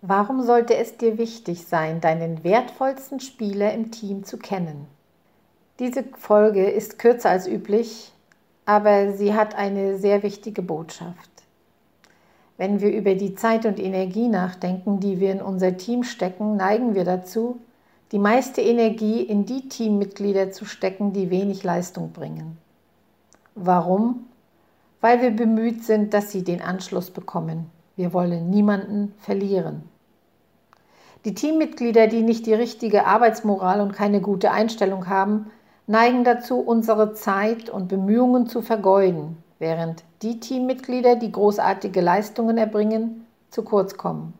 Warum sollte es dir wichtig sein, deinen wertvollsten Spieler im Team zu kennen? Diese Folge ist kürzer als üblich, aber sie hat eine sehr wichtige Botschaft. Wenn wir über die Zeit und Energie nachdenken, die wir in unser Team stecken, neigen wir dazu, die meiste Energie in die Teammitglieder zu stecken, die wenig Leistung bringen. Warum? Weil wir bemüht sind, dass sie den Anschluss bekommen. Wir wollen niemanden verlieren. Die Teammitglieder, die nicht die richtige Arbeitsmoral und keine gute Einstellung haben, neigen dazu, unsere Zeit und Bemühungen zu vergeuden, während die Teammitglieder, die großartige Leistungen erbringen, zu kurz kommen.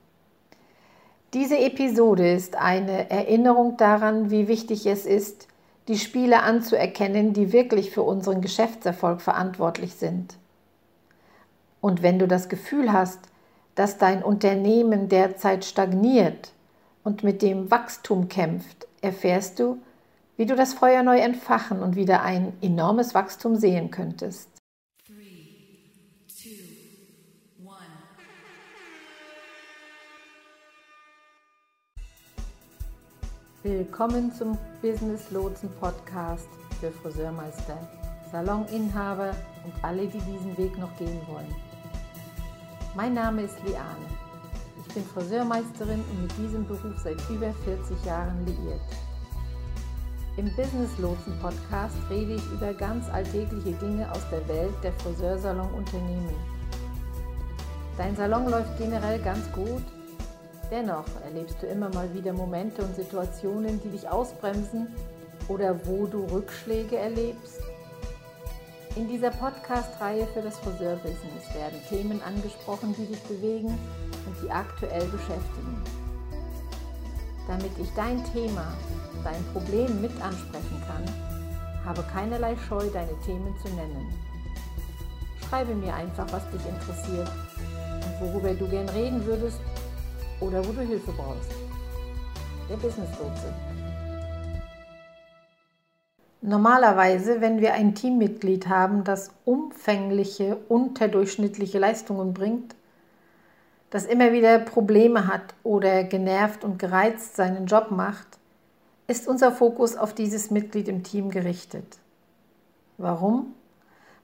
Diese Episode ist eine Erinnerung daran, wie wichtig es ist, die Spiele anzuerkennen, die wirklich für unseren Geschäftserfolg verantwortlich sind. Und wenn du das Gefühl hast, dass dein Unternehmen derzeit stagniert und mit dem Wachstum kämpft, erfährst du, wie du das Feuer neu entfachen und wieder ein enormes Wachstum sehen könntest. Willkommen zum Business Lotsen Podcast für Friseurmeister, Saloninhaber und alle, die diesen Weg noch gehen wollen. Mein Name ist Liane. Ich bin Friseurmeisterin und mit diesem Beruf seit über 40 Jahren liiert. Im Business Lotsen Podcast rede ich über ganz alltägliche Dinge aus der Welt der Friseursalon-Unternehmen. Dein Salon läuft generell ganz gut. Dennoch erlebst du immer mal wieder Momente und Situationen, die dich ausbremsen oder wo du Rückschläge erlebst in dieser Podcast-Reihe für das Friseurbusiness werden Themen angesprochen, die dich bewegen und die aktuell beschäftigen. Damit ich dein Thema, dein Problem mit ansprechen kann, habe keinerlei Scheu, deine Themen zu nennen. Schreibe mir einfach, was dich interessiert und worüber du gern reden würdest oder wo du Hilfe brauchst. Der Business Lotse. Normalerweise, wenn wir ein Teammitglied haben, das umfängliche, unterdurchschnittliche Leistungen bringt, das immer wieder Probleme hat oder genervt und gereizt seinen Job macht, ist unser Fokus auf dieses Mitglied im Team gerichtet. Warum?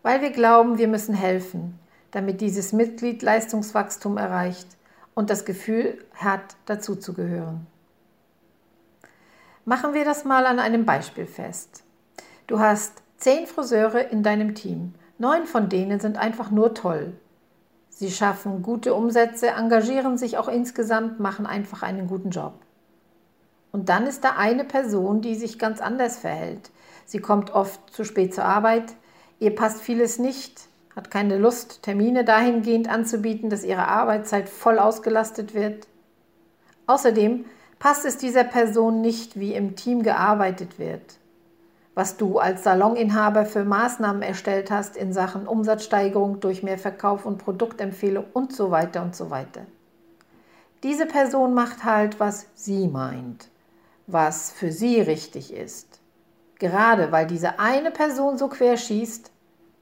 Weil wir glauben, wir müssen helfen, damit dieses Mitglied Leistungswachstum erreicht und das Gefühl hat, dazuzugehören. Machen wir das mal an einem Beispiel fest. Du hast zehn Friseure in deinem Team. Neun von denen sind einfach nur toll. Sie schaffen gute Umsätze, engagieren sich auch insgesamt, machen einfach einen guten Job. Und dann ist da eine Person, die sich ganz anders verhält. Sie kommt oft zu spät zur Arbeit, ihr passt vieles nicht, hat keine Lust, Termine dahingehend anzubieten, dass ihre Arbeitszeit voll ausgelastet wird. Außerdem passt es dieser Person nicht, wie im Team gearbeitet wird was du als Saloninhaber für Maßnahmen erstellt hast in Sachen Umsatzsteigerung durch mehr Verkauf und Produktempfehlung und so weiter und so weiter. Diese Person macht halt, was sie meint, was für sie richtig ist. Gerade weil diese eine Person so querschießt,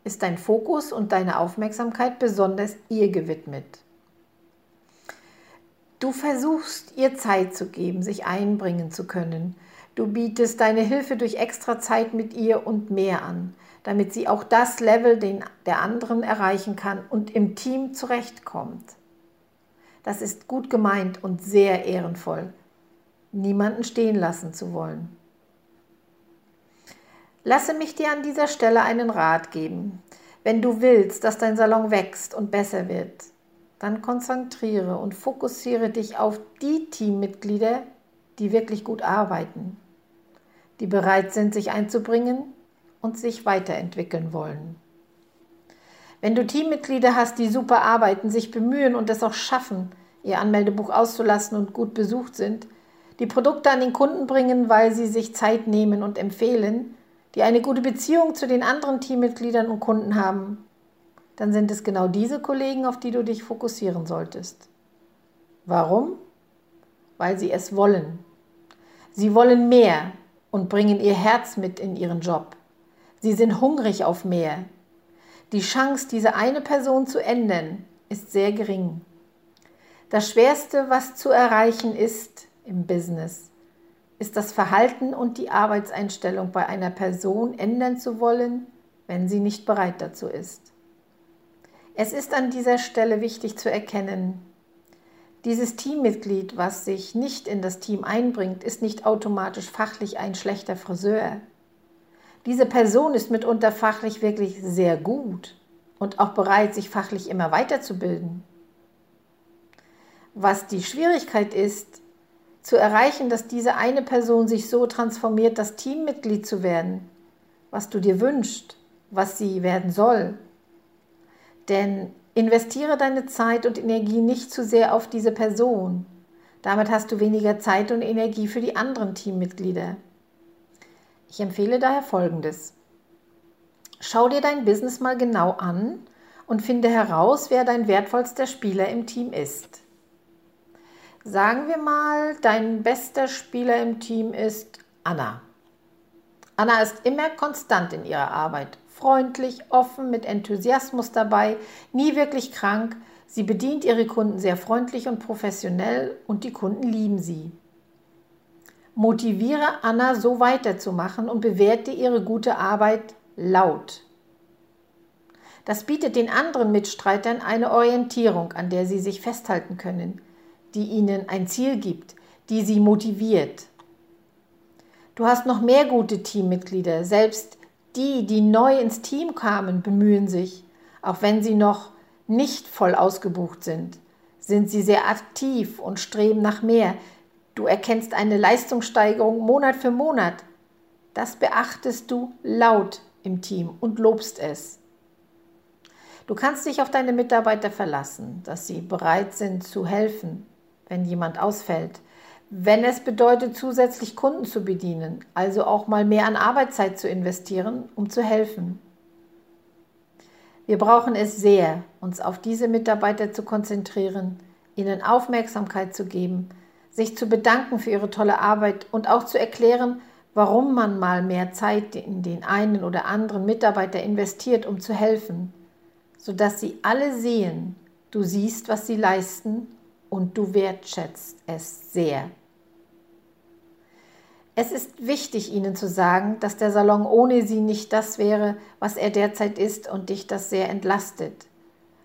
ist dein Fokus und deine Aufmerksamkeit besonders ihr gewidmet. Du versuchst ihr Zeit zu geben, sich einbringen zu können, Du bietest deine Hilfe durch extra Zeit mit ihr und mehr an, damit sie auch das Level den, der anderen erreichen kann und im Team zurechtkommt. Das ist gut gemeint und sehr ehrenvoll, niemanden stehen lassen zu wollen. Lasse mich dir an dieser Stelle einen Rat geben. Wenn du willst, dass dein Salon wächst und besser wird, dann konzentriere und fokussiere dich auf die Teammitglieder, die wirklich gut arbeiten die bereit sind, sich einzubringen und sich weiterentwickeln wollen. Wenn du Teammitglieder hast, die super arbeiten, sich bemühen und es auch schaffen, ihr Anmeldebuch auszulassen und gut besucht sind, die Produkte an den Kunden bringen, weil sie sich Zeit nehmen und empfehlen, die eine gute Beziehung zu den anderen Teammitgliedern und Kunden haben, dann sind es genau diese Kollegen, auf die du dich fokussieren solltest. Warum? Weil sie es wollen. Sie wollen mehr, und bringen ihr Herz mit in ihren Job. Sie sind hungrig auf mehr. Die Chance, diese eine Person zu ändern, ist sehr gering. Das Schwerste, was zu erreichen ist im Business, ist das Verhalten und die Arbeitseinstellung bei einer Person ändern zu wollen, wenn sie nicht bereit dazu ist. Es ist an dieser Stelle wichtig zu erkennen, dieses Teammitglied, was sich nicht in das Team einbringt, ist nicht automatisch fachlich ein schlechter Friseur. Diese Person ist mitunter fachlich wirklich sehr gut und auch bereit, sich fachlich immer weiterzubilden. Was die Schwierigkeit ist, zu erreichen, dass diese eine Person sich so transformiert, das Teammitglied zu werden, was du dir wünschst, was sie werden soll. Denn investiere deine Zeit und Energie nicht zu sehr auf diese Person. Damit hast du weniger Zeit und Energie für die anderen Teammitglieder. Ich empfehle daher Folgendes. Schau dir dein Business mal genau an und finde heraus, wer dein wertvollster Spieler im Team ist. Sagen wir mal, dein bester Spieler im Team ist Anna. Anna ist immer konstant in ihrer Arbeit, freundlich, offen, mit Enthusiasmus dabei, nie wirklich krank. Sie bedient ihre Kunden sehr freundlich und professionell und die Kunden lieben sie. Motiviere Anna so weiterzumachen und bewerte ihre gute Arbeit laut. Das bietet den anderen Mitstreitern eine Orientierung, an der sie sich festhalten können die ihnen ein Ziel gibt, die sie motiviert. Du hast noch mehr gute Teammitglieder. Selbst die, die neu ins Team kamen, bemühen sich, auch wenn sie noch nicht voll ausgebucht sind. Sind sie sehr aktiv und streben nach mehr. Du erkennst eine Leistungssteigerung Monat für Monat. Das beachtest du laut im Team und lobst es. Du kannst dich auf deine Mitarbeiter verlassen, dass sie bereit sind zu helfen, wenn jemand ausfällt. Wenn es bedeutet, zusätzlich Kunden zu bedienen, also auch mal mehr an Arbeitszeit zu investieren, um zu helfen. Wir brauchen es sehr, uns auf diese Mitarbeiter zu konzentrieren, ihnen Aufmerksamkeit zu geben, sich zu bedanken für ihre tolle Arbeit und auch zu erklären, warum man mal mehr Zeit in den einen oder anderen Mitarbeiter investiert, um zu helfen, sodass sie alle sehen, du siehst, was sie leisten und du wertschätzt es sehr. Es ist wichtig, ihnen zu sagen, dass der Salon ohne sie nicht das wäre, was er derzeit ist und dich das sehr entlastet.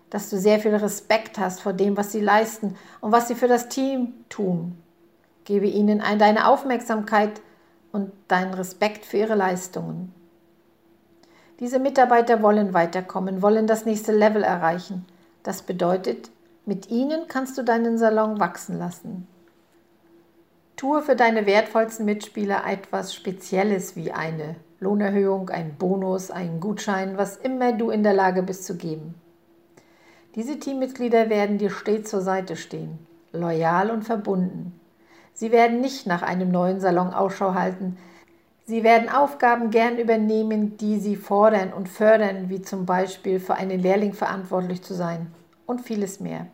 Dass du sehr viel Respekt hast vor dem, was sie leisten und was sie für das Team tun. Gebe ihnen deine Aufmerksamkeit und deinen Respekt für ihre Leistungen. Diese Mitarbeiter wollen weiterkommen, wollen das nächste Level erreichen. Das bedeutet, mit ihnen kannst du deinen Salon wachsen lassen. Tue für deine wertvollsten Mitspieler etwas Spezielles wie eine Lohnerhöhung, ein Bonus, einen Gutschein, was immer du in der Lage bist zu geben. Diese Teammitglieder werden dir stets zur Seite stehen, loyal und verbunden. Sie werden nicht nach einem neuen Salon Ausschau halten. Sie werden Aufgaben gern übernehmen, die sie fordern und fördern, wie zum Beispiel für einen Lehrling verantwortlich zu sein und vieles mehr.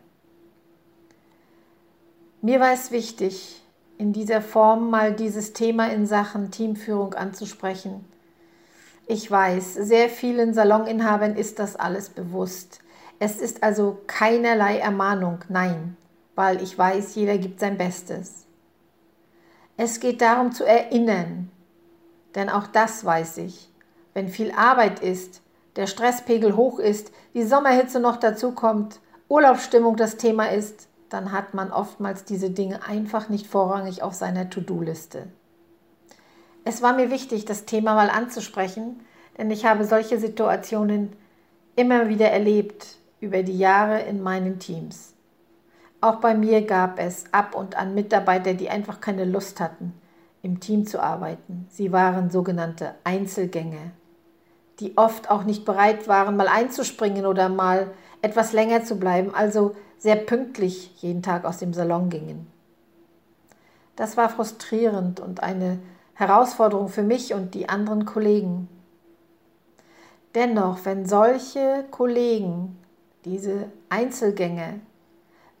Mir war es wichtig, in dieser Form mal dieses Thema in Sachen Teamführung anzusprechen. Ich weiß, sehr vielen Saloninhabern ist das alles bewusst. Es ist also keinerlei Ermahnung, nein, weil ich weiß, jeder gibt sein Bestes. Es geht darum zu erinnern, denn auch das weiß ich. Wenn viel Arbeit ist, der Stresspegel hoch ist, die Sommerhitze noch dazu kommt, Urlaubsstimmung das Thema ist, dann hat man oftmals diese Dinge einfach nicht vorrangig auf seiner To-Do-Liste. Es war mir wichtig, das Thema mal anzusprechen, denn ich habe solche Situationen immer wieder erlebt über die Jahre in meinen Teams. Auch bei mir gab es ab und an Mitarbeiter, die einfach keine Lust hatten, im Team zu arbeiten. Sie waren sogenannte Einzelgänger, die oft auch nicht bereit waren, mal einzuspringen oder mal etwas länger zu bleiben, also sehr pünktlich jeden Tag aus dem Salon gingen. Das war frustrierend und eine Herausforderung für mich und die anderen Kollegen. Dennoch, wenn solche Kollegen, diese Einzelgänge,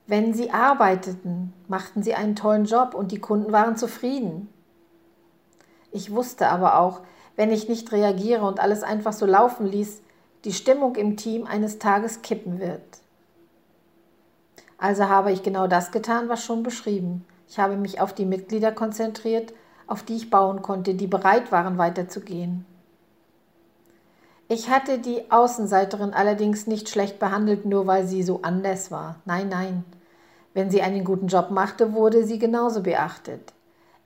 wenn sie arbeiteten, machten sie einen tollen Job und die Kunden waren zufrieden. Ich wusste aber auch, wenn ich nicht reagiere und alles einfach so laufen ließ, die Stimmung im Team eines Tages kippen wird. Also habe ich genau das getan, was schon beschrieben. Ich habe mich auf die Mitglieder konzentriert, auf die ich bauen konnte, die bereit waren, weiterzugehen. Ich hatte die Außenseiterin allerdings nicht schlecht behandelt, nur weil sie so anders war. Nein, nein. Wenn sie einen guten Job machte, wurde sie genauso beachtet.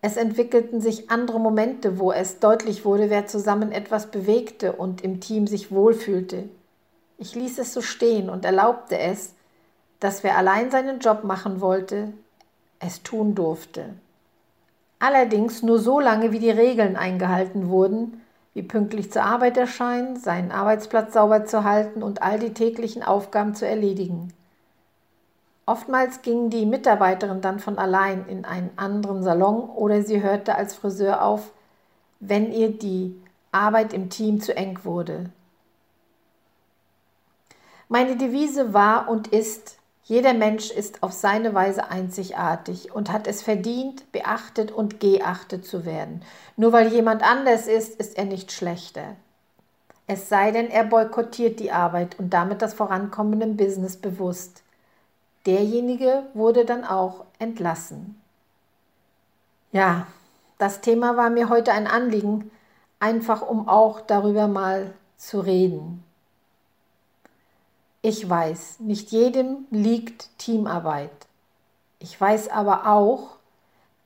Es entwickelten sich andere Momente, wo es deutlich wurde, wer zusammen etwas bewegte und im Team sich wohlfühlte. Ich ließ es so stehen und erlaubte es, dass wer allein seinen Job machen wollte, es tun durfte. Allerdings nur so lange, wie die Regeln eingehalten wurden, wie pünktlich zur Arbeit erscheinen, seinen Arbeitsplatz sauber zu halten und all die täglichen Aufgaben zu erledigen. Oftmals ging die Mitarbeiterin dann von allein in einen anderen Salon oder sie hörte als Friseur auf, wenn ihr die Arbeit im Team zu eng wurde. Meine Devise war und ist, jeder Mensch ist auf seine Weise einzigartig und hat es verdient, beachtet und geachtet zu werden. Nur weil jemand anders ist, ist er nicht schlechter. Es sei denn, er boykottiert die Arbeit und damit das Vorankommen im Business bewusst. Derjenige wurde dann auch entlassen. Ja, das Thema war mir heute ein Anliegen, einfach um auch darüber mal zu reden. Ich weiß, nicht jedem liegt Teamarbeit. Ich weiß aber auch,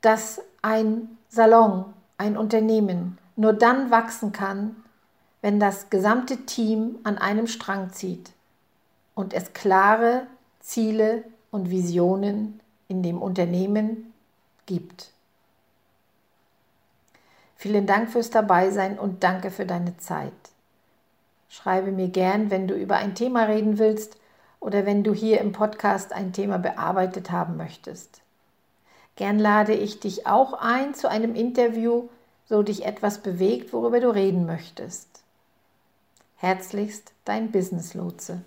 dass ein Salon, ein Unternehmen nur dann wachsen kann, wenn das gesamte Team an einem Strang zieht und es klare Ziele und Visionen in dem Unternehmen gibt. Vielen Dank fürs Dabeisein und danke für deine Zeit. Schreibe mir gern, wenn du über ein Thema reden willst oder wenn du hier im Podcast ein Thema bearbeitet haben möchtest. Gern lade ich dich auch ein zu einem Interview, so dich etwas bewegt, worüber du reden möchtest. Herzlichst dein Business Lotse.